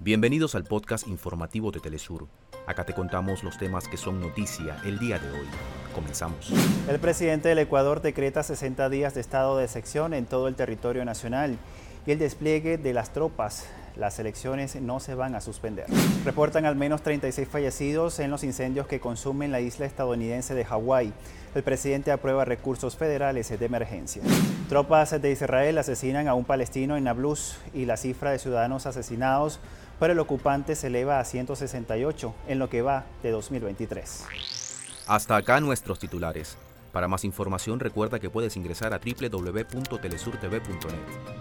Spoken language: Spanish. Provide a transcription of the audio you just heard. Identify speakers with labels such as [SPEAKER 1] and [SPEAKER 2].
[SPEAKER 1] Bienvenidos al podcast informativo de Telesur. Acá te contamos los temas que son noticia el día de hoy. Comenzamos.
[SPEAKER 2] El presidente del Ecuador decreta 60 días de estado de sección en todo el territorio nacional y el despliegue de las tropas. Las elecciones no se van a suspender. Reportan al menos 36 fallecidos en los incendios que consumen la isla estadounidense de Hawái. El presidente aprueba recursos federales de emergencia. Tropas de Israel asesinan a un palestino en Nablus y la cifra de ciudadanos asesinados por el ocupante se eleva a 168 en lo que va de 2023.
[SPEAKER 1] Hasta acá nuestros titulares. Para más información recuerda que puedes ingresar a www.telesurtv.net.